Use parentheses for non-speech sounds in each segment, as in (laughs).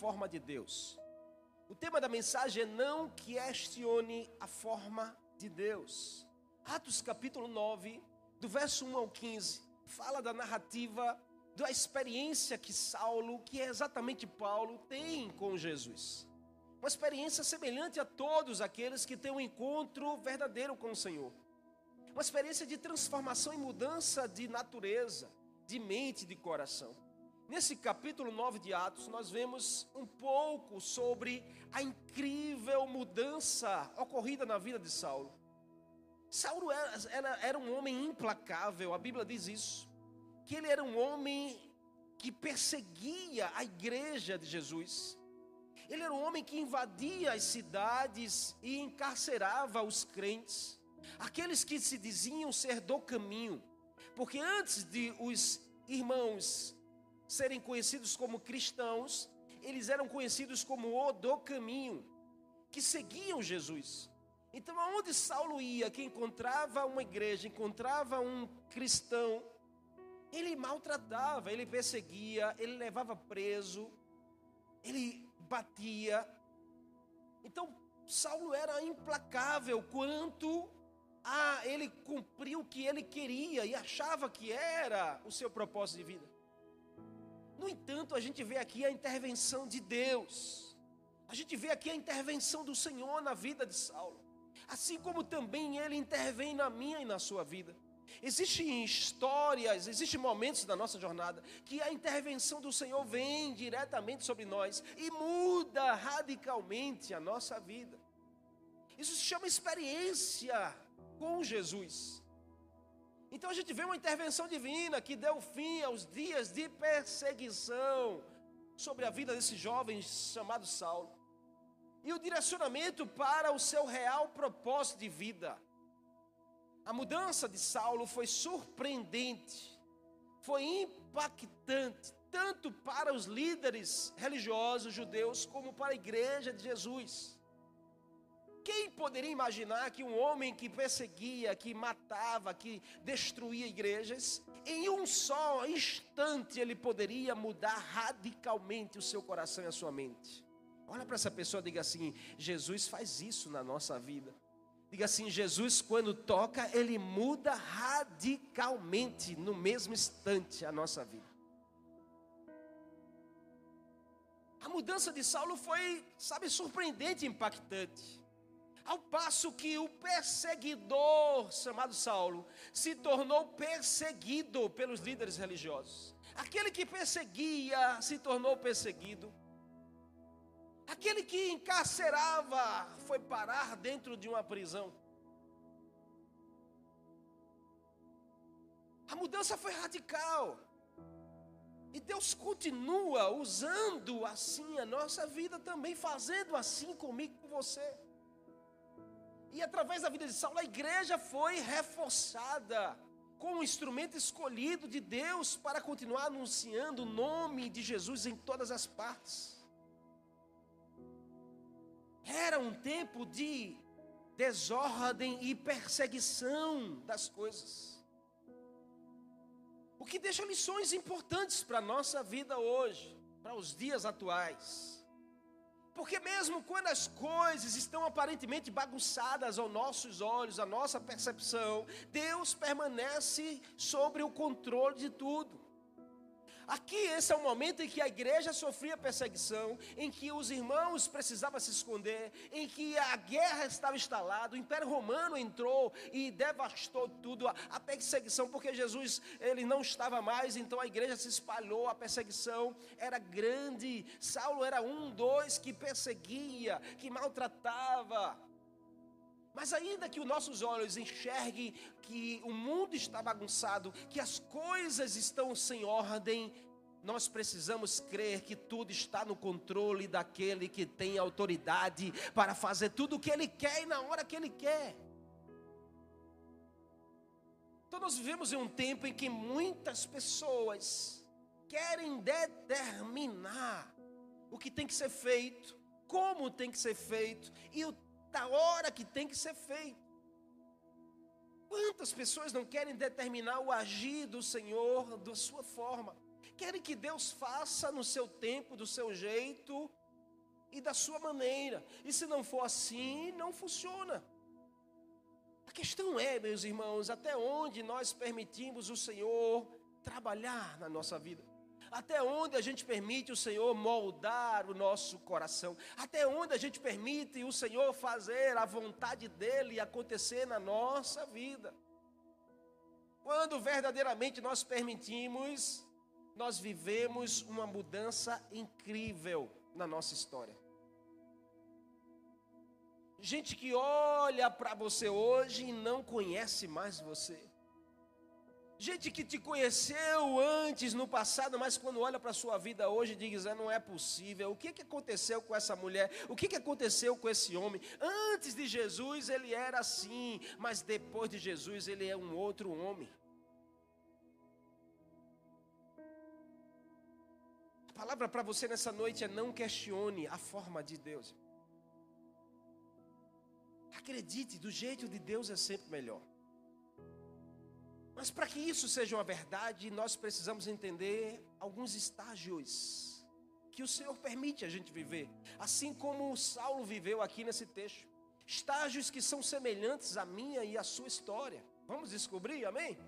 forma de Deus. O tema da mensagem é não questione a forma de Deus. Atos capítulo 9, do verso 1 ao 15, fala da narrativa da experiência que Saulo, que é exatamente Paulo, tem com Jesus. Uma experiência semelhante a todos aqueles que têm um encontro verdadeiro com o Senhor. Uma experiência de transformação e mudança de natureza, de mente de coração. Nesse capítulo 9 de Atos, nós vemos um pouco sobre a incrível mudança ocorrida na vida de Saulo. Saulo era, era, era, um homem implacável, a Bíblia diz isso. Que ele era um homem que perseguia a igreja de Jesus. Ele era um homem que invadia as cidades e encarcerava os crentes, aqueles que se diziam ser do caminho. Porque antes de os irmãos serem conhecidos como cristãos, eles eram conhecidos como o do caminho, que seguiam Jesus. Então, aonde Saulo ia, que encontrava uma igreja, encontrava um cristão, ele maltratava, ele perseguia, ele levava preso, ele batia. Então, Saulo era implacável quanto a ele cumprir o que ele queria e achava que era o seu propósito de vida. No entanto, a gente vê aqui a intervenção de Deus. A gente vê aqui a intervenção do Senhor na vida de Saulo. Assim como também ele intervém na minha e na sua vida. Existem histórias, existem momentos da nossa jornada que a intervenção do Senhor vem diretamente sobre nós e muda radicalmente a nossa vida. Isso se chama experiência com Jesus. Então a gente vê uma intervenção divina que deu fim aos dias de perseguição sobre a vida desse jovem chamado Saulo. E o direcionamento para o seu real propósito de vida. A mudança de Saulo foi surpreendente, foi impactante, tanto para os líderes religiosos judeus como para a igreja de Jesus. Quem poderia imaginar que um homem que perseguia, que matava, que destruía igrejas, em um só instante ele poderia mudar radicalmente o seu coração e a sua mente? Olha para essa pessoa e diga assim: Jesus faz isso na nossa vida. Diga assim: Jesus, quando toca, ele muda radicalmente, no mesmo instante, a nossa vida. A mudança de Saulo foi, sabe, surpreendente e impactante. Ao passo que o perseguidor, chamado Saulo, se tornou perseguido pelos líderes religiosos. Aquele que perseguia se tornou perseguido. Aquele que encarcerava foi parar dentro de uma prisão. A mudança foi radical. E Deus continua usando assim a nossa vida também, fazendo assim comigo com você. E através da vida de Saulo, a igreja foi reforçada como um instrumento escolhido de Deus para continuar anunciando o nome de Jesus em todas as partes. Era um tempo de desordem e perseguição das coisas. O que deixa lições importantes para a nossa vida hoje, para os dias atuais. Porque mesmo quando as coisas estão aparentemente bagunçadas aos nossos olhos, à nossa percepção, Deus permanece sobre o controle de tudo. Aqui esse é o momento em que a igreja sofria perseguição, em que os irmãos precisavam se esconder, em que a guerra estava instalada, o Império Romano entrou e devastou tudo, a perseguição, porque Jesus ele não estava mais, então a igreja se espalhou, a perseguição era grande. Saulo era um, dois que perseguia, que maltratava. Mas ainda que os nossos olhos enxerguem que o mundo está bagunçado, que as coisas estão sem ordem, nós precisamos crer que tudo está no controle daquele que tem autoridade para fazer tudo o que ele quer e na hora que ele quer. Então nós vivemos em um tempo em que muitas pessoas querem determinar o que tem que ser feito, como tem que ser feito e o da hora que tem que ser feito. Quantas pessoas não querem determinar o agir do Senhor da sua forma? querem que Deus faça no seu tempo, do seu jeito e da sua maneira. E se não for assim, não funciona. A questão é, meus irmãos, até onde nós permitimos o Senhor trabalhar na nossa vida. Até onde a gente permite o Senhor moldar o nosso coração? Até onde a gente permite o Senhor fazer a vontade dEle acontecer na nossa vida? Quando verdadeiramente nós permitimos, nós vivemos uma mudança incrível na nossa história. Gente que olha para você hoje e não conhece mais você. Gente que te conheceu antes no passado, mas quando olha para a sua vida hoje diz: ah, não é possível. O que, que aconteceu com essa mulher? O que, que aconteceu com esse homem? Antes de Jesus ele era assim, mas depois de Jesus ele é um outro homem. A palavra para você nessa noite é: não questione a forma de Deus. Acredite, do jeito de Deus é sempre melhor. Mas para que isso seja uma verdade, nós precisamos entender alguns estágios que o Senhor permite a gente viver, assim como Saulo viveu aqui nesse texto. Estágios que são semelhantes à minha e à sua história. Vamos descobrir, amém?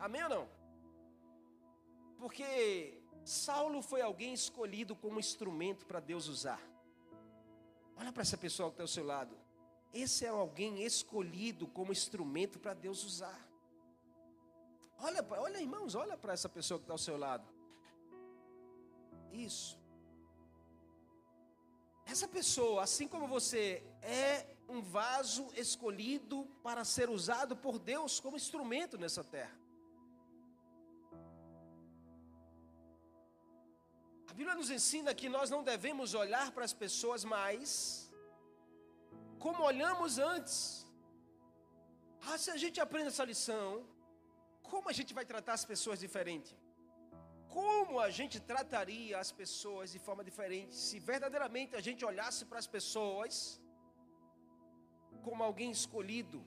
Amém ou não? Porque Saulo foi alguém escolhido como instrumento para Deus usar. Olha para essa pessoa que está ao seu lado. Esse é alguém escolhido como instrumento para Deus usar. Olha, olha, irmãos, olha para essa pessoa que está ao seu lado. Isso. Essa pessoa, assim como você, é um vaso escolhido para ser usado por Deus como instrumento nessa terra. A Bíblia nos ensina que nós não devemos olhar para as pessoas mais como olhamos antes. Ah, se a gente aprende essa lição, como a gente vai tratar as pessoas diferente? Como a gente trataria as pessoas de forma diferente se verdadeiramente a gente olhasse para as pessoas como alguém escolhido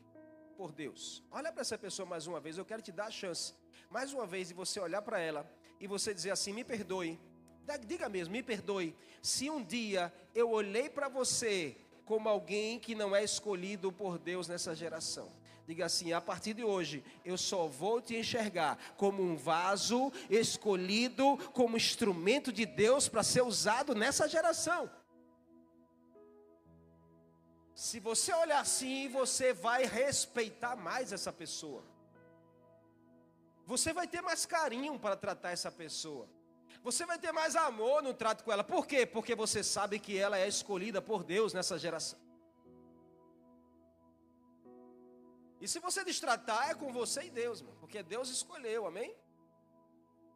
por Deus? Olha para essa pessoa mais uma vez, eu quero te dar a chance, mais uma vez, de você olhar para ela e você dizer assim: me perdoe, diga mesmo, me perdoe, se um dia eu olhei para você como alguém que não é escolhido por Deus nessa geração. Diga assim: a partir de hoje, eu só vou te enxergar como um vaso escolhido, como instrumento de Deus para ser usado nessa geração. Se você olhar assim, você vai respeitar mais essa pessoa. Você vai ter mais carinho para tratar essa pessoa. Você vai ter mais amor no trato com ela. Por quê? Porque você sabe que ela é escolhida por Deus nessa geração. E se você destratar, é com você e Deus, mano, porque Deus escolheu, amém?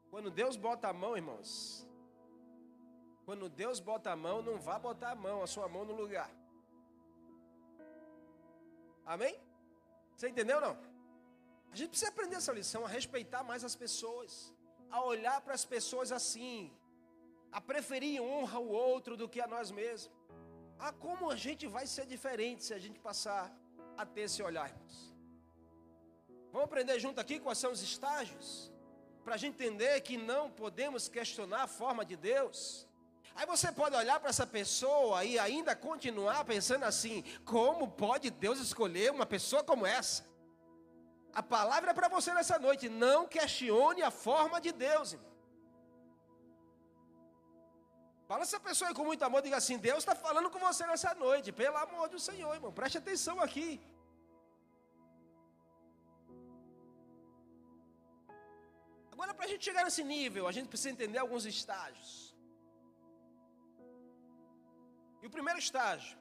Quando Deus bota a mão, irmãos, quando Deus bota a mão, não vá botar a mão, a sua mão no lugar. Amém? Você entendeu não? A gente precisa aprender essa lição, a respeitar mais as pessoas, a olhar para as pessoas assim, a preferir honra o outro do que a nós mesmos. Ah, como a gente vai ser diferente se a gente passar a ter esse olhar, irmãos? Vamos aprender junto aqui quais são os estágios? Para a gente entender que não podemos questionar a forma de Deus. Aí você pode olhar para essa pessoa e ainda continuar pensando assim: como pode Deus escolher uma pessoa como essa? A palavra é para você nessa noite: não questione a forma de Deus. Irmão. Fala essa pessoa aí com muito amor, diga assim: Deus está falando com você nessa noite, pelo amor do Senhor, irmão, preste atenção aqui. Agora, para a gente chegar nesse nível, a gente precisa entender alguns estágios. E o primeiro estágio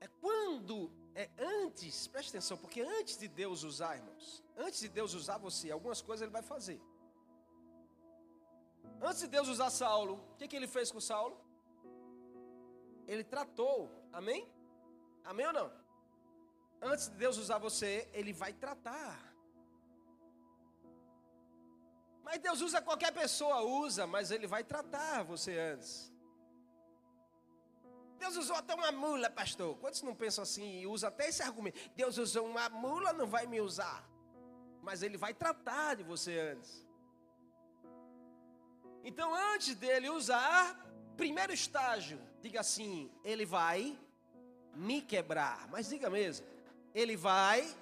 é quando, é antes, preste atenção, porque antes de Deus usar, irmãos, antes de Deus usar você, algumas coisas Ele vai fazer. Antes de Deus usar Saulo, o que, que ele fez com Saulo? Ele tratou, amém? Amém ou não? Antes de Deus usar você, Ele vai tratar. Mas Deus usa qualquer pessoa, usa, mas Ele vai tratar você antes. Deus usou até uma mula, pastor. Quantos não pensam assim e usam até esse argumento? Deus usou uma mula, não vai me usar. Mas Ele vai tratar de você antes. Então, antes dele usar, primeiro estágio, diga assim: ele vai me quebrar. Mas diga mesmo, ele vai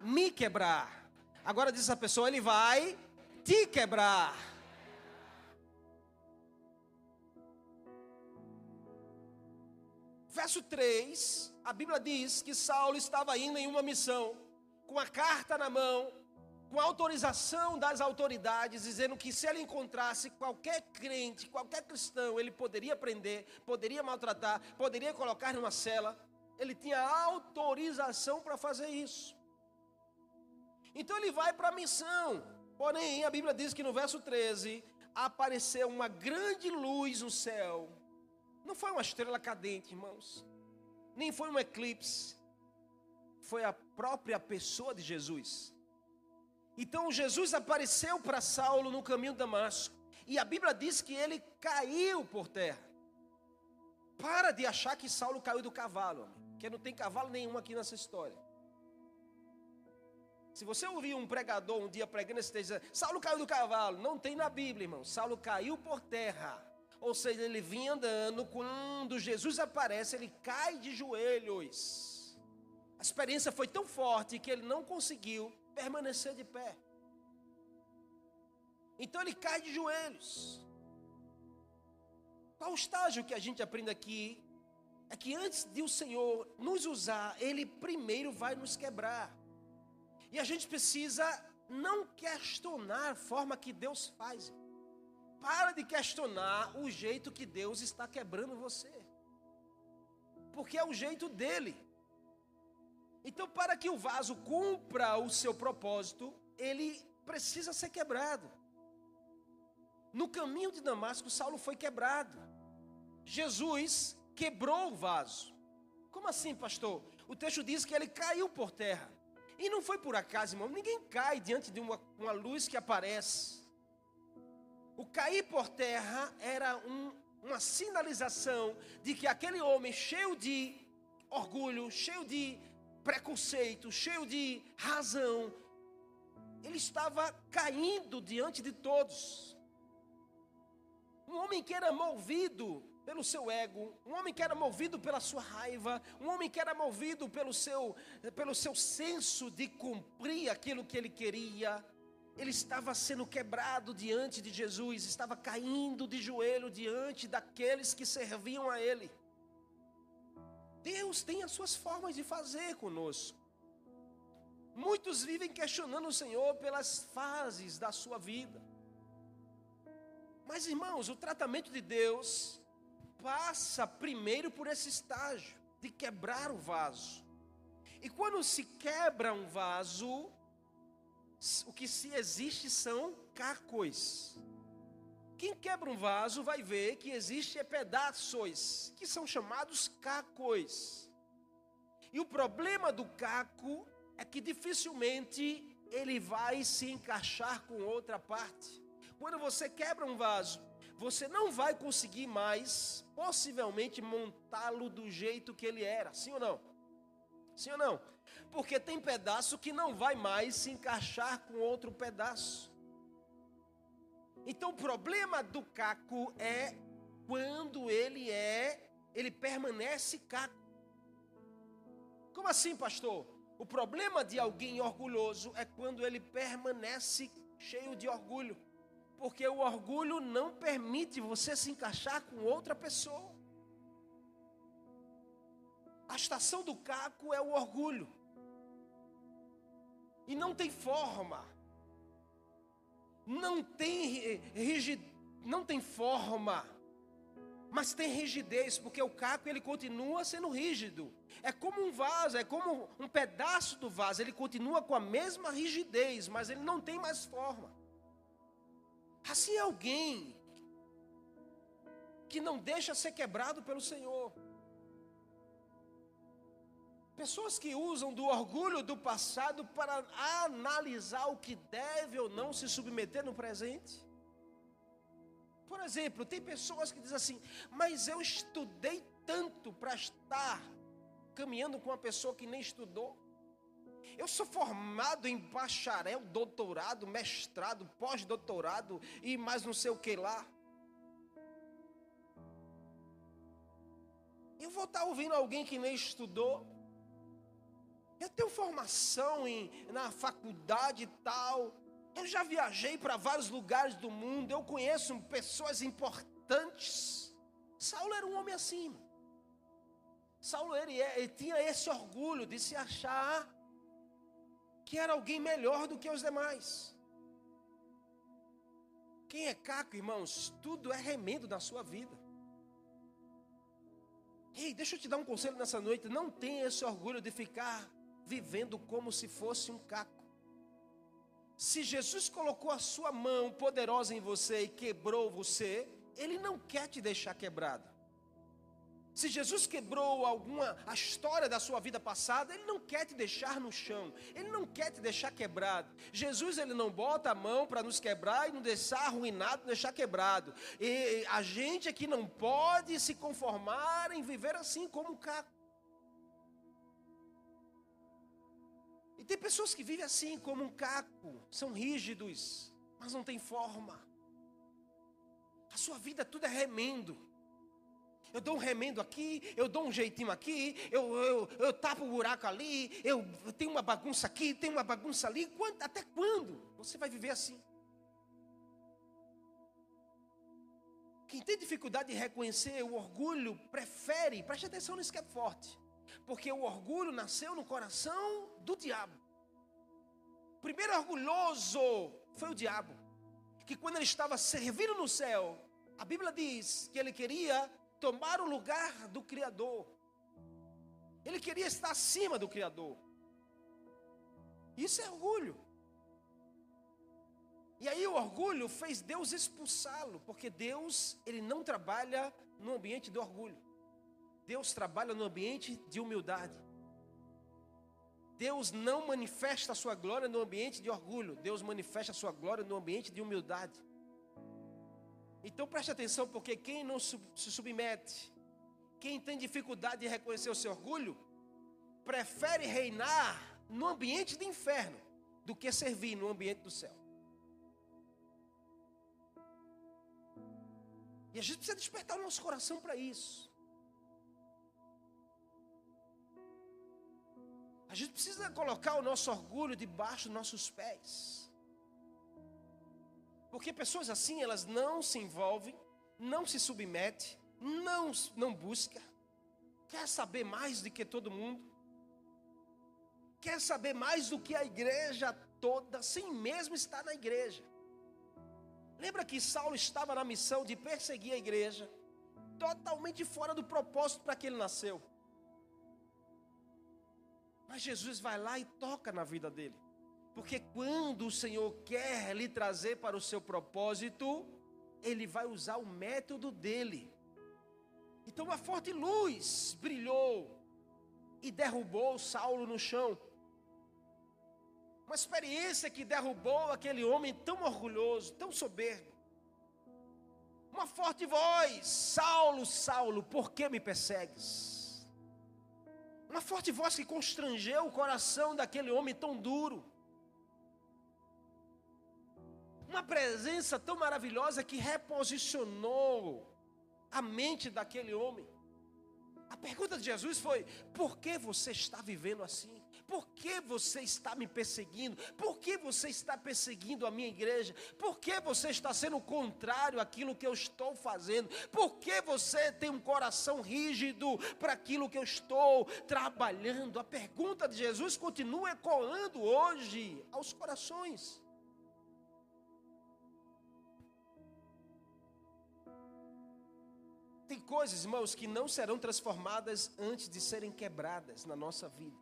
me quebrar. Agora diz essa pessoa, ele vai te quebrar. Verso 3, a Bíblia diz que Saulo estava indo em uma missão, com a carta na mão, com autorização das autoridades, dizendo que se ele encontrasse qualquer crente, qualquer cristão, ele poderia prender, poderia maltratar, poderia colocar numa cela. Ele tinha autorização para fazer isso. Então ele vai para a missão. Porém, a Bíblia diz que no verso 13 apareceu uma grande luz no céu. Não foi uma estrela cadente, irmãos. Nem foi um eclipse. Foi a própria pessoa de Jesus. Então Jesus apareceu para Saulo no caminho de Damasco. E a Bíblia diz que ele caiu por terra. Para de achar que Saulo caiu do cavalo, que não tem cavalo nenhum aqui nessa história. Se você ouvir um pregador um dia pregando esse texto, Saulo caiu do cavalo, não tem na Bíblia, irmão. Saulo caiu por terra. Ou seja, ele vinha andando, quando Jesus aparece, ele cai de joelhos. A experiência foi tão forte que ele não conseguiu permanecer de pé. Então ele cai de joelhos. Qual o estágio que a gente aprende aqui? É que antes de o Senhor nos usar, Ele primeiro vai nos quebrar. E a gente precisa não questionar a forma que Deus faz. Para de questionar o jeito que Deus está quebrando você. Porque é o jeito dele. Então, para que o vaso cumpra o seu propósito, ele precisa ser quebrado. No caminho de Damasco, Saulo foi quebrado. Jesus quebrou o vaso. Como assim, pastor? O texto diz que ele caiu por terra. E não foi por acaso, irmão. Ninguém cai diante de uma, uma luz que aparece. O cair por terra era um, uma sinalização de que aquele homem cheio de orgulho, cheio de preconceito, cheio de razão, ele estava caindo diante de todos. Um homem que era movido pelo seu ego, um homem que era movido pela sua raiva, um homem que era movido pelo seu, pelo seu senso de cumprir aquilo que ele queria, ele estava sendo quebrado diante de Jesus, estava caindo de joelho diante daqueles que serviam a ele. Deus tem as suas formas de fazer conosco. Muitos vivem questionando o Senhor pelas fases da sua vida. Mas, irmãos, o tratamento de Deus passa primeiro por esse estágio de quebrar o vaso. E quando se quebra um vaso, o que se existe são cacos. Quem quebra um vaso vai ver que existe pedaços, que são chamados cacos. E o problema do caco é que dificilmente ele vai se encaixar com outra parte. Quando você quebra um vaso, você não vai conseguir mais, possivelmente, montá-lo do jeito que ele era. Sim ou não? Sim ou não? Porque tem pedaço que não vai mais se encaixar com outro pedaço. Então o problema do caco é quando ele é, ele permanece caco. Como assim, pastor? O problema de alguém orgulhoso é quando ele permanece cheio de orgulho. Porque o orgulho não permite você se encaixar com outra pessoa. A estação do caco é o orgulho. E não tem forma não tem rigid, não tem forma, mas tem rigidez, porque o caco ele continua sendo rígido. É como um vaso, é como um pedaço do vaso, ele continua com a mesma rigidez, mas ele não tem mais forma. Assim é alguém que não deixa ser quebrado pelo Senhor. Pessoas que usam do orgulho do passado para analisar o que deve ou não se submeter no presente. Por exemplo, tem pessoas que dizem assim: Mas eu estudei tanto para estar caminhando com uma pessoa que nem estudou. Eu sou formado em bacharel, doutorado, mestrado, pós-doutorado e mais não sei o que lá. Eu vou estar ouvindo alguém que nem estudou. Eu tenho formação em, na faculdade e tal. Eu já viajei para vários lugares do mundo. Eu conheço pessoas importantes. Saulo era um homem assim. Saulo ele, é, ele tinha esse orgulho de se achar que era alguém melhor do que os demais. Quem é caco, irmãos, tudo é remendo na sua vida. Ei, deixa eu te dar um conselho nessa noite. Não tenha esse orgulho de ficar vivendo como se fosse um caco. Se Jesus colocou a sua mão poderosa em você e quebrou você, Ele não quer te deixar quebrado. Se Jesus quebrou alguma a história da sua vida passada, ele não quer te deixar no chão. Ele não quer te deixar quebrado. Jesus ele não bota a mão para nos quebrar e nos deixar arruinado, deixar quebrado. E a gente aqui não pode se conformar em viver assim como um caco. E tem pessoas que vivem assim como um caco, são rígidos, mas não tem forma. A sua vida tudo é remendo. Eu dou um remendo aqui, eu dou um jeitinho aqui, eu, eu, eu tapo o um buraco ali, eu tenho uma bagunça aqui, tenho uma bagunça ali. Até quando você vai viver assim? Quem tem dificuldade de reconhecer o orgulho, prefere, preste atenção nisso que é forte, porque o orgulho nasceu no coração do diabo. O primeiro orgulhoso foi o diabo, que quando ele estava servindo no céu, a Bíblia diz que ele queria tomar o lugar do Criador. Ele queria estar acima do Criador. Isso é orgulho. E aí o orgulho fez Deus expulsá-lo, porque Deus, ele não trabalha no ambiente do orgulho. Deus trabalha no ambiente de humildade. Deus não manifesta a sua glória no ambiente de orgulho. Deus manifesta a sua glória no ambiente de humildade. Então preste atenção, porque quem não se submete, quem tem dificuldade de reconhecer o seu orgulho, prefere reinar no ambiente do inferno do que servir no ambiente do céu. E a gente precisa despertar o nosso coração para isso. A gente precisa colocar o nosso orgulho debaixo dos nossos pés. Porque pessoas assim, elas não se envolvem, não se submetem, não, não busca, quer saber mais do que todo mundo, quer saber mais do que a igreja toda, sem mesmo estar na igreja. Lembra que Saulo estava na missão de perseguir a igreja, totalmente fora do propósito para que ele nasceu. Mas Jesus vai lá e toca na vida dele. Porque quando o Senhor quer lhe trazer para o seu propósito, ele vai usar o método dele. Então uma forte luz brilhou e derrubou Saulo no chão. Uma experiência que derrubou aquele homem tão orgulhoso, tão soberbo. Uma forte voz: Saulo, Saulo, por que me persegues? Uma forte voz que constrangeu o coração daquele homem tão duro. Uma presença tão maravilhosa que reposicionou a mente daquele homem. A pergunta de Jesus foi: por que você está vivendo assim? Por que você está me perseguindo? Por que você está perseguindo a minha igreja? Por que você está sendo contrário àquilo que eu estou fazendo? Por que você tem um coração rígido para aquilo que eu estou trabalhando? A pergunta de Jesus continua ecoando hoje aos corações. Tem coisas, irmãos, que não serão transformadas antes de serem quebradas na nossa vida.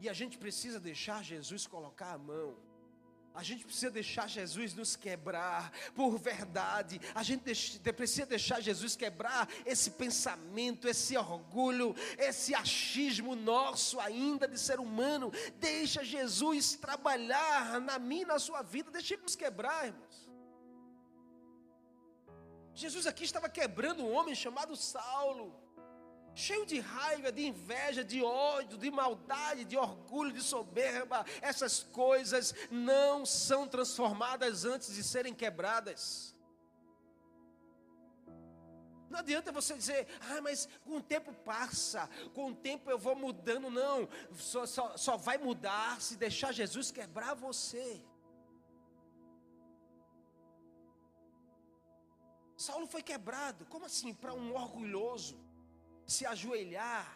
E a gente precisa deixar Jesus colocar a mão. A gente precisa deixar Jesus nos quebrar por verdade. A gente precisa deixar Jesus quebrar esse pensamento, esse orgulho, esse achismo nosso ainda de ser humano. Deixa Jesus trabalhar na minha na sua vida. Deixa ele nos quebrar, irmãos. Jesus aqui estava quebrando um homem chamado Saulo. cheio de raiva, de inveja, de ódio, de maldade, de orgulho, de soberba, essas coisas não são transformadas antes de serem quebradas. Não adianta você dizer, ah, mas com o tempo passa, com o tempo eu vou mudando. Não, só, só, só vai mudar se deixar Jesus quebrar você. Saulo foi quebrado, como assim? Para um orgulhoso se ajoelhar,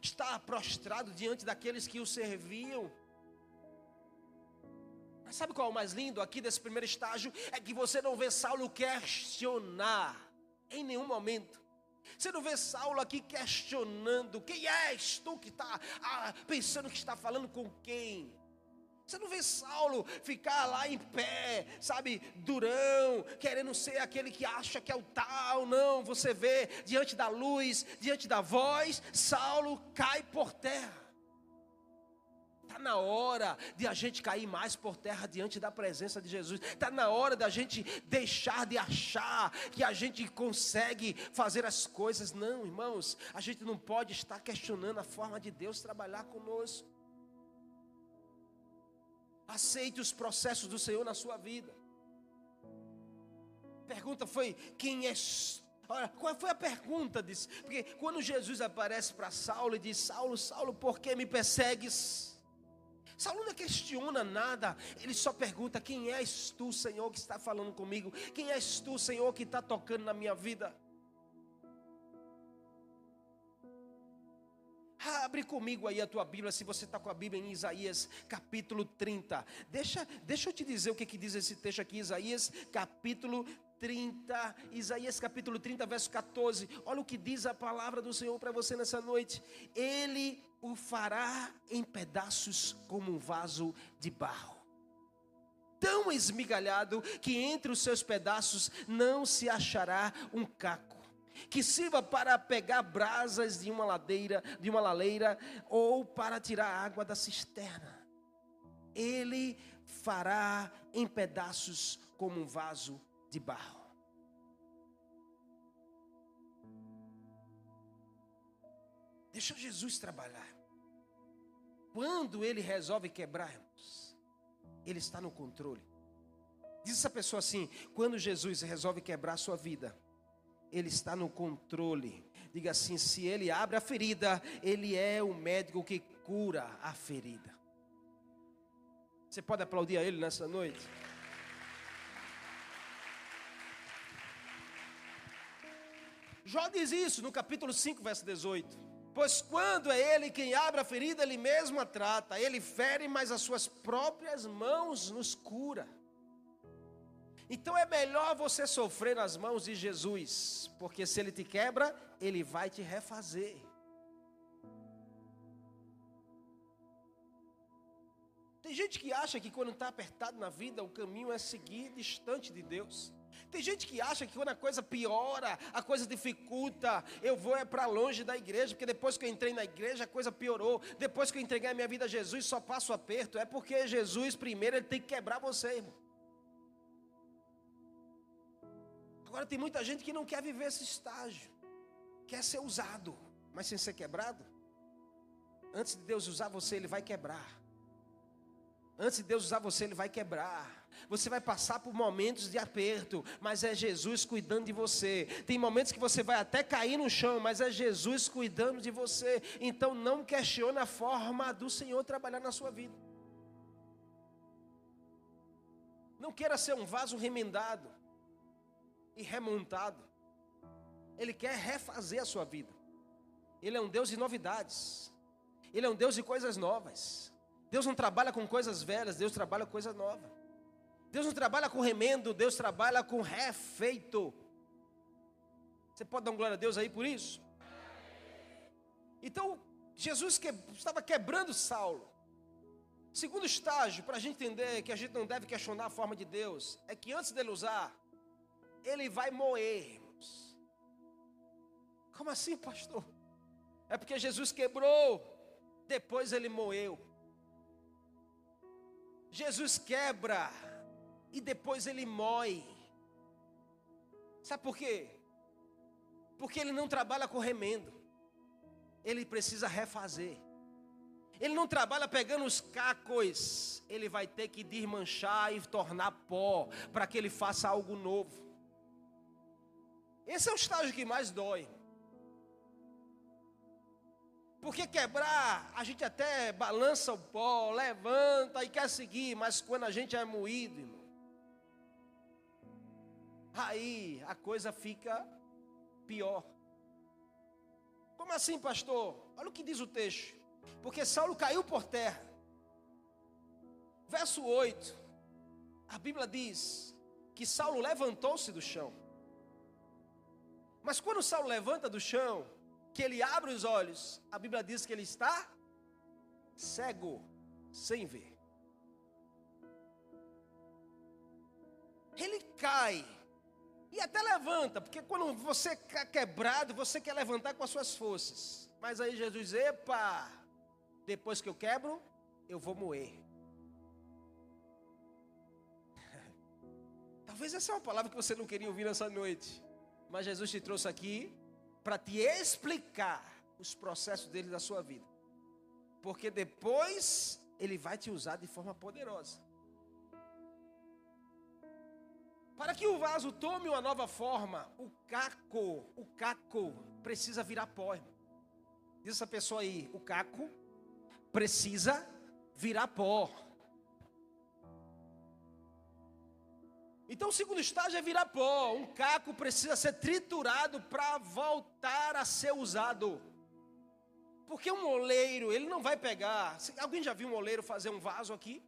estar prostrado diante daqueles que o serviam. Mas sabe qual é o mais lindo aqui desse primeiro estágio? É que você não vê Saulo questionar em nenhum momento. Você não vê Saulo aqui questionando: quem és tu que está ah, pensando que está falando com quem? Você não vê Saulo ficar lá em pé, sabe, durão, querendo ser aquele que acha que é o tal, não. Você vê diante da luz, diante da voz, Saulo cai por terra. Está na hora de a gente cair mais por terra diante da presença de Jesus. Está na hora da gente deixar de achar que a gente consegue fazer as coisas. Não, irmãos, a gente não pode estar questionando a forma de Deus trabalhar conosco. Aceite os processos do Senhor na sua vida. A pergunta foi: quem és Olha, qual foi a pergunta disso? Porque quando Jesus aparece para Saulo e diz: Saulo, Saulo, por que me persegues? Saulo não questiona nada, ele só pergunta: Quem és tu, Senhor, que está falando comigo? Quem és tu, Senhor, que está tocando na minha vida? Abre comigo aí a tua Bíblia, se você está com a Bíblia em Isaías capítulo 30. Deixa, deixa eu te dizer o que, que diz esse texto aqui, Isaías capítulo 30, Isaías capítulo 30, verso 14. Olha o que diz a palavra do Senhor para você nessa noite. Ele o fará em pedaços como um vaso de barro. Tão esmigalhado que entre os seus pedaços não se achará um caco que sirva para pegar brasas de uma ladeira, de uma laleira, ou para tirar água da cisterna. Ele fará em pedaços como um vaso de barro. Deixa Jesus trabalhar. Quando ele resolve quebrar, ele está no controle. Diz essa pessoa assim: quando Jesus resolve quebrar a sua vida, ele está no controle. Diga assim: se Ele abre a ferida, Ele é o médico que cura a ferida. Você pode aplaudir a Ele nessa noite? Jó diz isso no capítulo 5, verso 18. Pois quando é Ele quem abre a ferida, Ele mesmo a trata. Ele fere, mas as suas próprias mãos nos cura. Então é melhor você sofrer nas mãos de Jesus, porque se ele te quebra, ele vai te refazer. Tem gente que acha que quando está apertado na vida, o caminho é seguir distante de Deus. Tem gente que acha que quando a coisa piora, a coisa dificulta, eu vou é para longe da igreja, porque depois que eu entrei na igreja, a coisa piorou. Depois que eu entreguei a minha vida a Jesus, só passo aperto. É porque Jesus, primeiro, ele tem que quebrar você, irmão. Agora tem muita gente que não quer viver esse estágio, quer ser usado, mas sem ser quebrado. Antes de Deus usar você, Ele vai quebrar. Antes de Deus usar você, Ele vai quebrar. Você vai passar por momentos de aperto, mas é Jesus cuidando de você. Tem momentos que você vai até cair no chão, mas é Jesus cuidando de você. Então não questione a forma do Senhor trabalhar na sua vida. Não queira ser um vaso remendado e remontado. Ele quer refazer a sua vida. Ele é um Deus de novidades. Ele é um Deus de coisas novas. Deus não trabalha com coisas velhas, Deus trabalha com coisa nova. Deus não trabalha com remendo, Deus trabalha com refeito. Você pode dar um glória a Deus aí por isso? Então, Jesus que, estava quebrando Saulo. Segundo estágio, para a gente entender que a gente não deve questionar a forma de Deus, é que antes dele usar ele vai moer. Como assim, pastor? É porque Jesus quebrou, depois ele moeu. Jesus quebra e depois ele moe. Sabe por quê? Porque ele não trabalha com remendo. ele precisa refazer. Ele não trabalha pegando os cacos, ele vai ter que desmanchar e tornar pó, para que ele faça algo novo. Esse é o estágio que mais dói. Porque quebrar, a gente até balança o pó, levanta e quer seguir, mas quando a gente é moído, irmão, aí a coisa fica pior. Como assim, pastor? Olha o que diz o texto. Porque Saulo caiu por terra. Verso 8. A Bíblia diz que Saulo levantou-se do chão. Mas quando Saulo levanta do chão, que ele abre os olhos, a Bíblia diz que ele está cego, sem ver. Ele cai e até levanta, porque quando você está quebrado, você quer levantar com as suas forças. Mas aí Jesus diz: Epa, depois que eu quebro, eu vou moer. (laughs) Talvez essa é uma palavra que você não queria ouvir nessa noite. Mas Jesus te trouxe aqui para te explicar os processos dele da sua vida. Porque depois ele vai te usar de forma poderosa. Para que o vaso tome uma nova forma, o caco, o caco precisa virar pó. Diz essa pessoa aí, o caco precisa virar pó. Então o segundo estágio é virar pó. Um caco precisa ser triturado para voltar a ser usado. Porque um oleiro, ele não vai pegar. Alguém já viu um oleiro fazer um vaso aqui?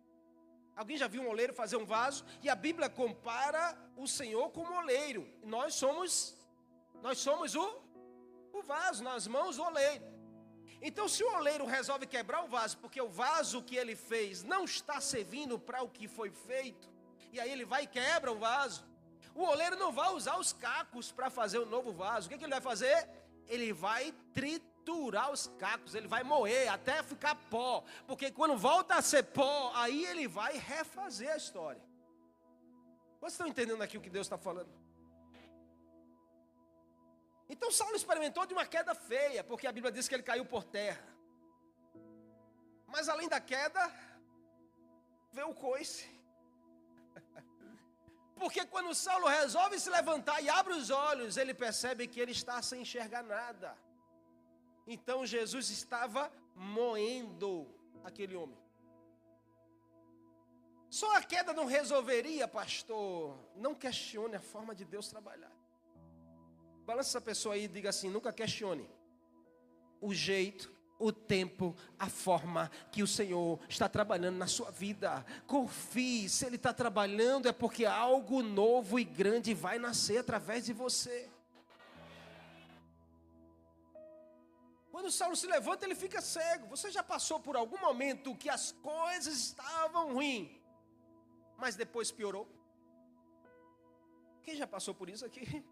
Alguém já viu um oleiro fazer um vaso? E a Bíblia compara o Senhor como oleiro. Nós somos, nós somos o, o vaso nas mãos do oleiro. Então, se o oleiro resolve quebrar o vaso, porque o vaso que ele fez não está servindo para o que foi feito, e aí ele vai e quebra o vaso. O oleiro não vai usar os cacos para fazer o novo vaso. O que, que ele vai fazer? Ele vai triturar os cacos, ele vai moer até ficar pó. Porque quando volta a ser pó, aí ele vai refazer a história. Vocês estão entendendo aqui o que Deus está falando? Então Saulo experimentou de uma queda feia, porque a Bíblia diz que ele caiu por terra. Mas além da queda, veio o coice. Porque quando Saulo resolve se levantar e abre os olhos, ele percebe que ele está sem enxergar nada. Então Jesus estava moendo aquele homem. Só a queda não resolveria, pastor. Não questione a forma de Deus trabalhar. Balança essa pessoa aí e diga assim: nunca questione o jeito o tempo, a forma que o Senhor está trabalhando na sua vida. Confie, se Ele está trabalhando é porque algo novo e grande vai nascer através de você. Quando Saulo se levanta, ele fica cego. Você já passou por algum momento que as coisas estavam ruins, mas depois piorou? Quem já passou por isso aqui?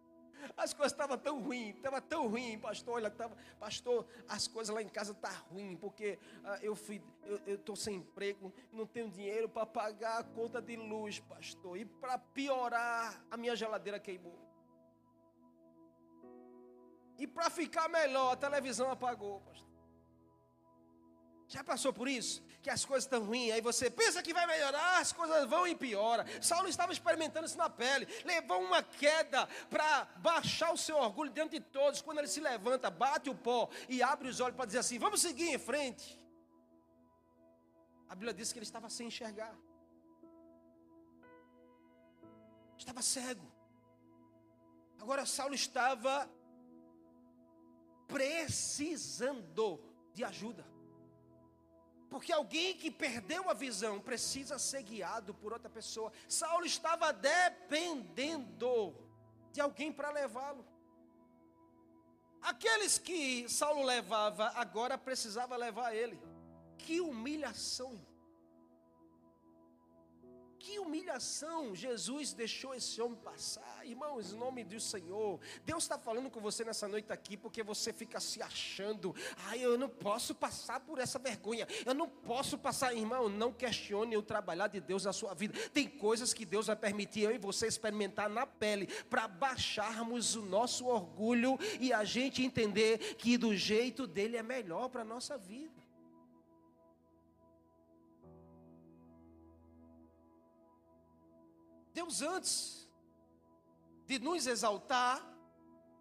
As coisas estavam tão ruins, estava tão ruim, pastor. Olha, tava, pastor, as coisas lá em casa tá ruins, porque ah, eu fui, eu estou sem emprego, não tenho dinheiro para pagar a conta de luz, pastor. E para piorar, a minha geladeira queimou. E para ficar melhor, a televisão apagou, pastor. Já passou por isso? Que as coisas estão ruins, aí você pensa que vai melhorar, as coisas vão e piora. Saulo estava experimentando isso na pele, levou uma queda para baixar o seu orgulho diante de todos. Quando ele se levanta, bate o pó e abre os olhos para dizer assim: vamos seguir em frente. A Bíblia diz que ele estava sem enxergar, estava cego. Agora Saulo estava precisando de ajuda. Porque alguém que perdeu a visão precisa ser guiado por outra pessoa. Saulo estava dependendo de alguém para levá-lo. Aqueles que Saulo levava, agora precisava levar ele. Que humilhação. Que humilhação Jesus deixou esse homem passar, irmãos, em nome do Senhor. Deus está falando com você nessa noite aqui, porque você fica se achando, ai, eu não posso passar por essa vergonha, eu não posso passar, irmão. Não questione o trabalhar de Deus na sua vida. Tem coisas que Deus vai permitir eu e você experimentar na pele, para baixarmos o nosso orgulho e a gente entender que do jeito dele é melhor para a nossa vida. Deus, antes de nos exaltar,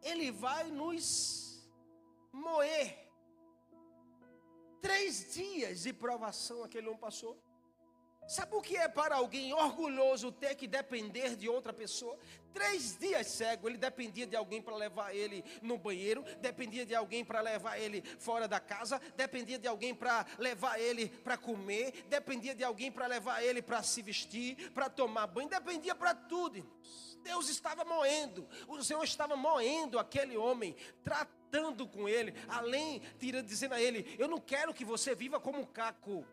Ele vai nos moer. Três dias de provação aquele homem passou. Sabe o que é para alguém orgulhoso ter que depender de outra pessoa? Três dias cego, ele dependia de alguém para levar ele no banheiro, dependia de alguém para levar ele fora da casa, dependia de alguém para levar ele para comer, dependia de alguém para levar ele para se vestir, para tomar banho, dependia para tudo. Deus estava moendo, o Senhor estava moendo aquele homem, tratando com ele, além de dizendo a ele: Eu não quero que você viva como um caco.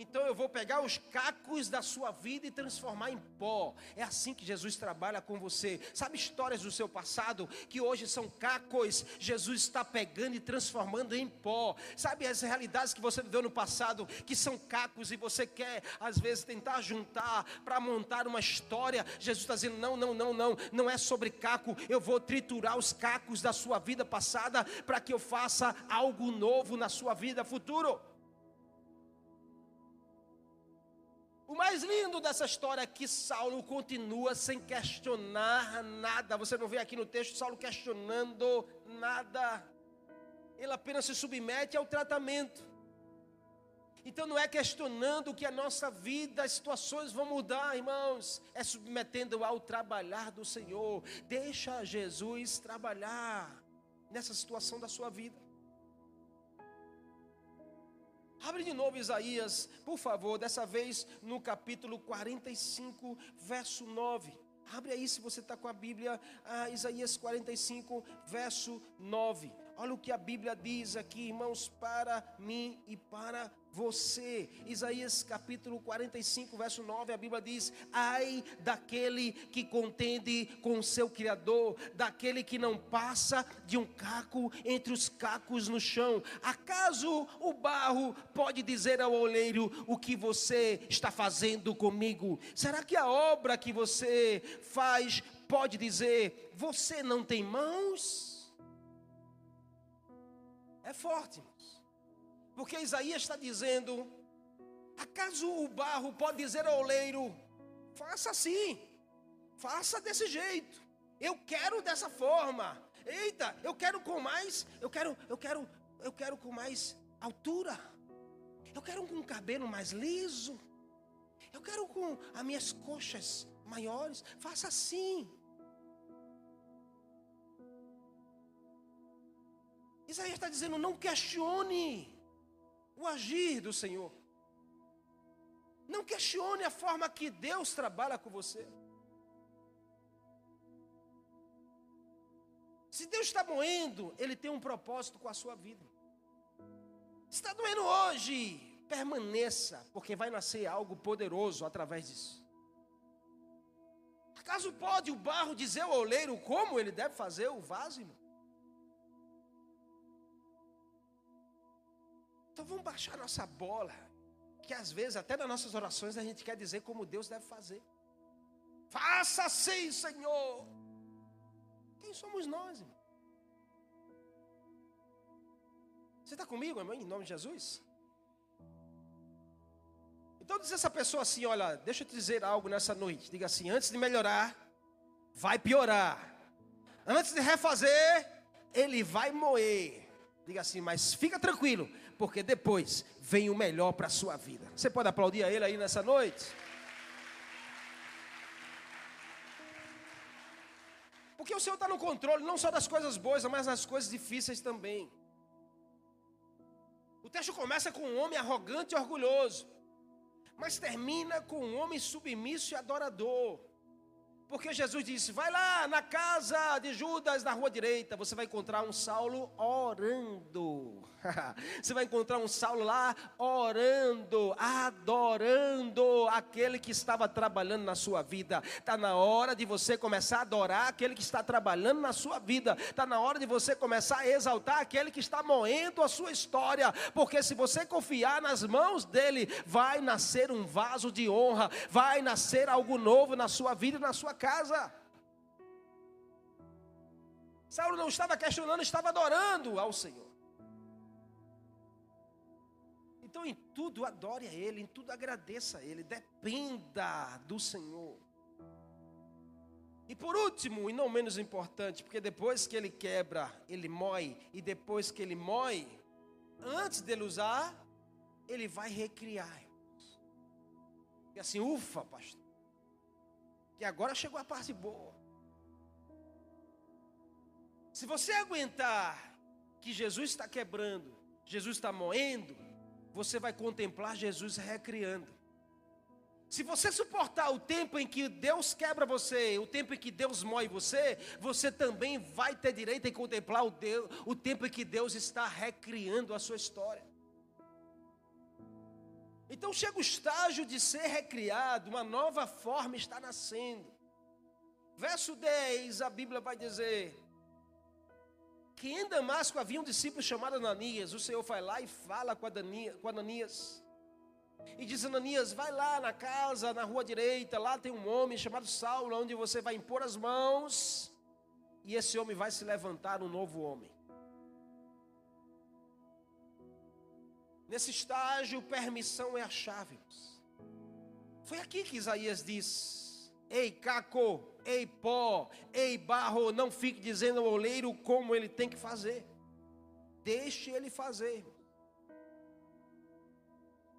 Então eu vou pegar os cacos da sua vida e transformar em pó. É assim que Jesus trabalha com você. Sabe histórias do seu passado que hoje são cacos? Jesus está pegando e transformando em pó. Sabe as realidades que você viveu no passado que são cacos e você quer às vezes tentar juntar para montar uma história? Jesus está dizendo: não, não, não, não. Não é sobre caco. Eu vou triturar os cacos da sua vida passada para que eu faça algo novo na sua vida futuro. O mais lindo dessa história é que Saulo continua sem questionar nada. Você não vê aqui no texto Saulo questionando nada. Ele apenas se submete ao tratamento. Então não é questionando que a nossa vida, as situações vão mudar, irmãos. É submetendo ao trabalhar do Senhor. Deixa Jesus trabalhar nessa situação da sua vida. Abre de novo Isaías, por favor, dessa vez no capítulo 45, verso 9. Abre aí se você está com a Bíblia, ah, Isaías 45, verso 9. Olha o que a Bíblia diz aqui, irmãos, para mim e para você. Isaías capítulo 45, verso 9, a Bíblia diz: Ai daquele que contende com o seu Criador, daquele que não passa de um caco entre os cacos no chão. Acaso o barro pode dizer ao oleiro o que você está fazendo comigo? Será que a obra que você faz pode dizer: Você não tem mãos? É forte, irmãos. Porque Isaías está dizendo: acaso o barro pode dizer ao oleiro, faça assim, faça desse jeito, eu quero dessa forma. Eita, eu quero com mais, eu quero, eu quero, eu quero com mais altura. Eu quero com um cabelo mais liso. Eu quero com as minhas coxas maiores. Faça assim. Isaías está dizendo: não questione o agir do Senhor. Não questione a forma que Deus trabalha com você. Se Deus está moendo, Ele tem um propósito com a sua vida. Está doendo hoje, permaneça, porque vai nascer algo poderoso através disso. Acaso pode o barro dizer ao oleiro como ele deve fazer o vaso? Então vamos baixar nossa bola, que às vezes até nas nossas orações a gente quer dizer como Deus deve fazer. Faça assim, Senhor. Quem somos nós, irmão? Você está comigo, irmão, em nome de Jesus? Então diz essa pessoa assim, olha, deixa eu te dizer algo nessa noite. Diga assim, antes de melhorar, vai piorar. Antes de refazer, ele vai moer. Diga assim, mas fica tranquilo, porque depois vem o melhor para a sua vida. Você pode aplaudir a ele aí nessa noite? Porque o Senhor está no controle, não só das coisas boas, mas das coisas difíceis também. O texto começa com um homem arrogante e orgulhoso, mas termina com um homem submisso e adorador. Porque Jesus disse: vai lá na casa de Judas, na rua direita, você vai encontrar um Saulo orando. (laughs) Você vai encontrar um Saulo lá orando, adorando aquele que estava trabalhando na sua vida. Está na hora de você começar a adorar aquele que está trabalhando na sua vida. Está na hora de você começar a exaltar aquele que está moendo a sua história. Porque se você confiar nas mãos dele, vai nascer um vaso de honra, vai nascer algo novo na sua vida e na sua casa. Saulo não estava questionando, estava adorando ao Senhor. Então, em tudo, adore a Ele, em tudo, agradeça a Ele, dependa do Senhor. E por último, e não menos importante, porque depois que ele quebra, ele mói, e depois que ele mói, antes dele usar, ele vai recriar. E assim, ufa, pastor. Que agora chegou a parte boa. Se você aguentar que Jesus está quebrando, Jesus está moendo, você vai contemplar Jesus recriando. Se você suportar o tempo em que Deus quebra você, o tempo em que Deus moe você, você também vai ter direito em contemplar o, Deus, o tempo em que Deus está recriando a sua história. Então chega o estágio de ser recriado, uma nova forma está nascendo. Verso 10, a Bíblia vai dizer: que em Damasco havia um discípulo chamado Ananias. O Senhor vai lá e fala com, com Ananias. E diz Ananias: vai lá na casa, na rua direita, lá tem um homem chamado Saulo, onde você vai impor as mãos, e esse homem vai se levantar um novo homem. Nesse estágio, permissão é a chave. Foi aqui que Isaías diz: Ei, Caco, ei pó, ei barro, não fique dizendo ao oleiro como ele tem que fazer. Deixe ele fazer.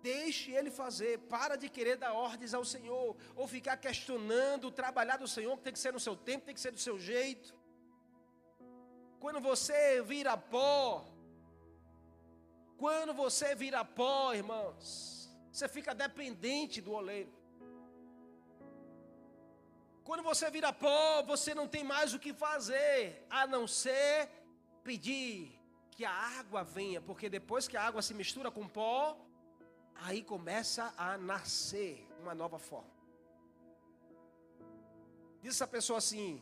Deixe ele fazer. Para de querer dar ordens ao Senhor. Ou ficar questionando trabalhar do Senhor, que tem que ser no seu tempo, tem que ser do seu jeito. Quando você vira pó, quando você vira pó, irmãos, você fica dependente do oleiro. Quando você vira pó, você não tem mais o que fazer, a não ser pedir que a água venha, porque depois que a água se mistura com pó, aí começa a nascer uma nova forma. Diz essa pessoa assim: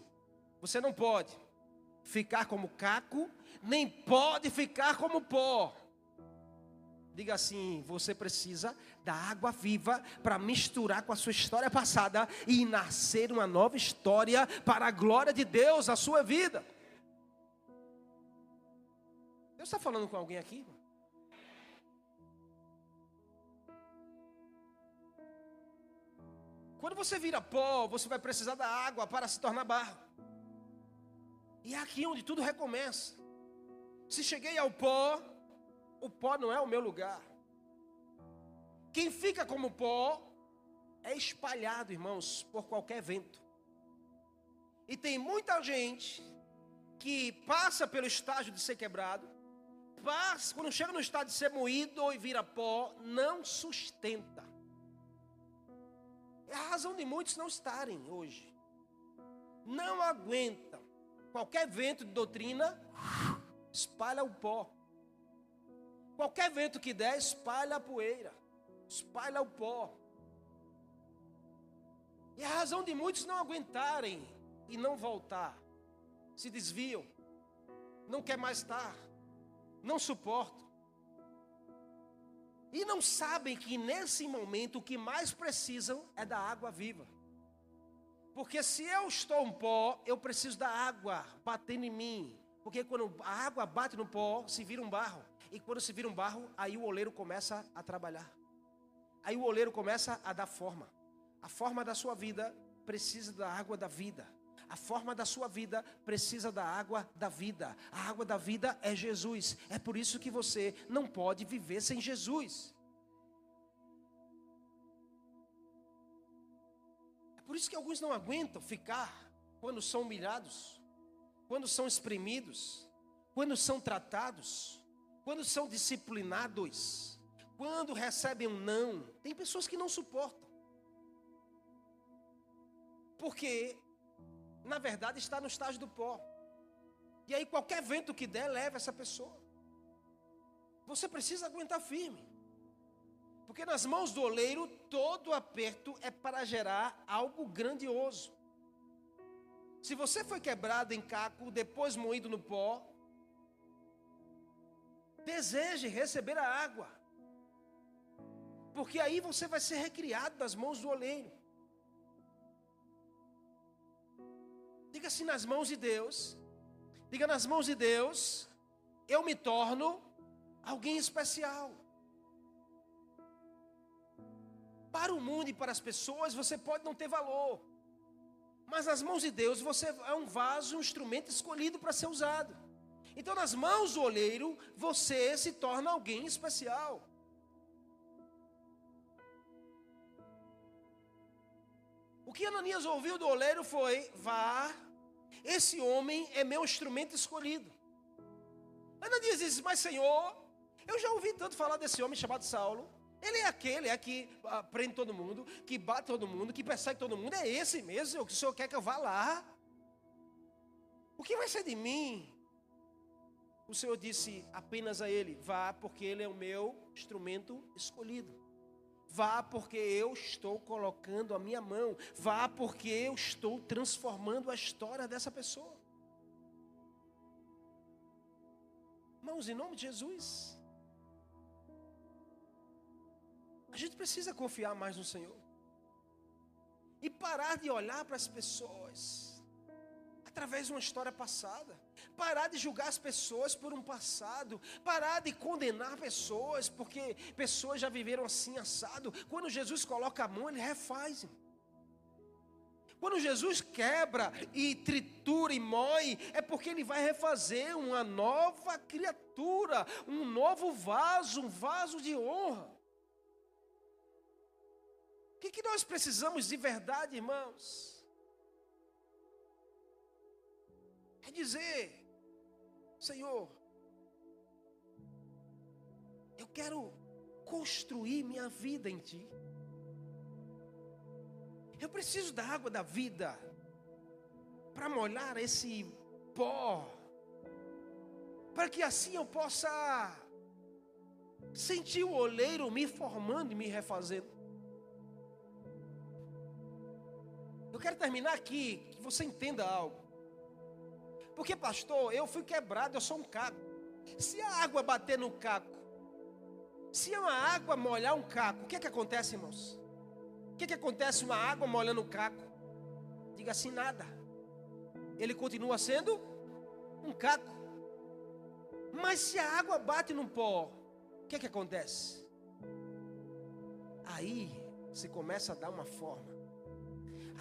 você não pode ficar como caco, nem pode ficar como pó. Diga assim: você precisa da água viva para misturar com a sua história passada e nascer uma nova história para a glória de Deus, a sua vida. Deus está falando com alguém aqui? Quando você vira pó, você vai precisar da água para se tornar barro. E é aqui onde tudo recomeça. Se cheguei ao pó, o pó não é o meu lugar. Quem fica como pó é espalhado, irmãos, por qualquer vento. E tem muita gente que passa pelo estágio de ser quebrado, passa, quando chega no estado de ser moído e vira pó, não sustenta. É a razão de muitos não estarem hoje. Não aguentam. Qualquer vento de doutrina espalha o pó. Qualquer vento que der, espalha a poeira, espalha o pó. E a razão de muitos não aguentarem e não voltar, se desviam, não quer mais estar, não suportam. E não sabem que nesse momento o que mais precisam é da água viva. Porque se eu estou um pó, eu preciso da água batendo em mim. Porque quando a água bate no pó, se vira um barro. E quando se vira um barro, aí o oleiro começa a trabalhar. Aí o oleiro começa a dar forma. A forma da sua vida precisa da água da vida. A forma da sua vida precisa da água da vida. A água da vida é Jesus. É por isso que você não pode viver sem Jesus. É por isso que alguns não aguentam ficar quando são humilhados, quando são exprimidos, quando são tratados, quando são disciplinados, quando recebem um não, tem pessoas que não suportam. Porque na verdade, está no estágio do pó. E aí, qualquer vento que der, leva essa pessoa. Você precisa aguentar firme. Porque nas mãos do oleiro, todo aperto é para gerar algo grandioso. Se você foi quebrado em caco, depois moído no pó, deseje receber a água. Porque aí você vai ser recriado nas mãos do oleiro. Diga assim nas mãos de Deus. Diga nas mãos de Deus, eu me torno alguém especial. Para o mundo e para as pessoas, você pode não ter valor. Mas nas mãos de Deus, você é um vaso, um instrumento escolhido para ser usado. Então, nas mãos do oleiro, você se torna alguém especial. O que Ananias ouviu do oleiro foi: vá, esse homem é meu instrumento escolhido. Ananias disse: Mas Senhor, eu já ouvi tanto falar desse homem chamado Saulo. Ele é aquele, é que prende todo mundo, que bate todo mundo, que persegue todo mundo. É esse mesmo que o Senhor quer que eu vá lá. O que vai ser de mim? O Senhor disse apenas a ele: Vá, porque ele é o meu instrumento escolhido. Vá, porque eu estou colocando a minha mão. Vá, porque eu estou transformando a história dessa pessoa. Irmãos, em nome de Jesus. A gente precisa confiar mais no Senhor. E parar de olhar para as pessoas através de uma história passada. Parar de julgar as pessoas por um passado. Parar de condenar pessoas porque pessoas já viveram assim assado. Quando Jesus coloca a mão, ele refaz. Quando Jesus quebra e tritura e moe, é porque ele vai refazer uma nova criatura, um novo vaso, um vaso de honra. O que, que nós precisamos de verdade, irmãos? É dizer, Senhor, eu quero construir minha vida em Ti. Eu preciso da água da vida para molhar esse pó, para que assim eu possa sentir o oleiro me formando e me refazendo. Eu quero terminar aqui, que você entenda algo. Porque, pastor, eu fui quebrado, eu sou um caco. Se a água bater no caco, se uma água molhar um caco, o que é que acontece, irmãos? O que é que acontece uma água molhando um caco? Diga assim, nada. Ele continua sendo um caco. Mas se a água bate no pó, o que é que acontece? Aí você começa a dar uma forma.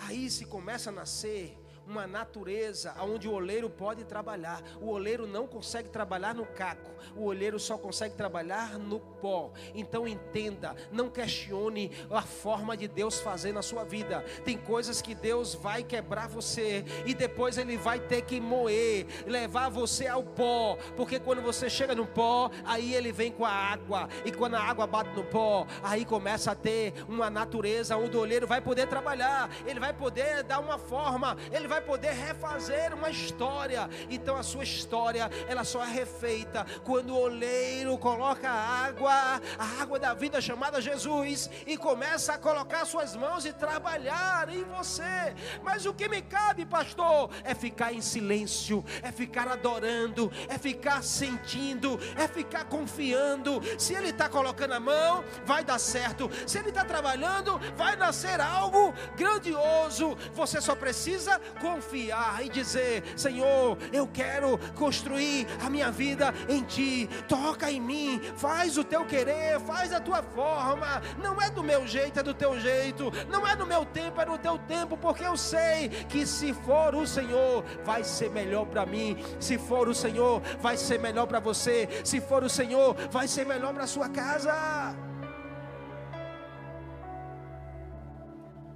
Aí se começa a nascer uma natureza onde o oleiro pode trabalhar. O oleiro não consegue trabalhar no caco, o oleiro só consegue trabalhar no pó. Então entenda, não questione a forma de Deus fazer na sua vida. Tem coisas que Deus vai quebrar você e depois ele vai ter que moer, levar você ao pó, porque quando você chega no pó, aí ele vem com a água, e quando a água bate no pó, aí começa a ter uma natureza onde o oleiro vai poder trabalhar, ele vai poder dar uma forma, ele vai vai poder refazer uma história. Então a sua história, ela só é refeita quando o oleiro coloca a água, a água da vida chamada Jesus, e começa a colocar suas mãos e trabalhar em você. Mas o que me cabe, pastor, é ficar em silêncio, é ficar adorando, é ficar sentindo, é ficar confiando. Se ele está colocando a mão, vai dar certo. Se ele está trabalhando, vai nascer algo grandioso. Você só precisa confiar e dizer: Senhor, eu quero construir a minha vida em Ti. Toca em mim, faz o teu querer, faz a tua forma. Não é do meu jeito, é do teu jeito. Não é do meu tempo, é do teu tempo, porque eu sei que se for o Senhor, vai ser melhor para mim. Se for o Senhor, vai ser melhor para você. Se for o Senhor, vai ser melhor para sua casa.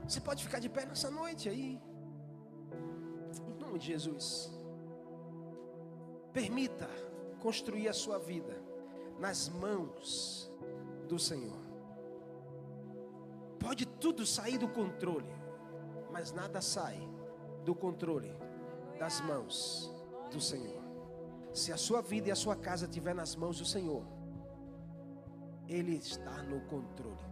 Você pode ficar de pé nessa noite aí nome de Jesus. Permita construir a sua vida nas mãos do Senhor. Pode tudo sair do controle, mas nada sai do controle das mãos do Senhor. Se a sua vida e a sua casa estiver nas mãos do Senhor, Ele está no controle.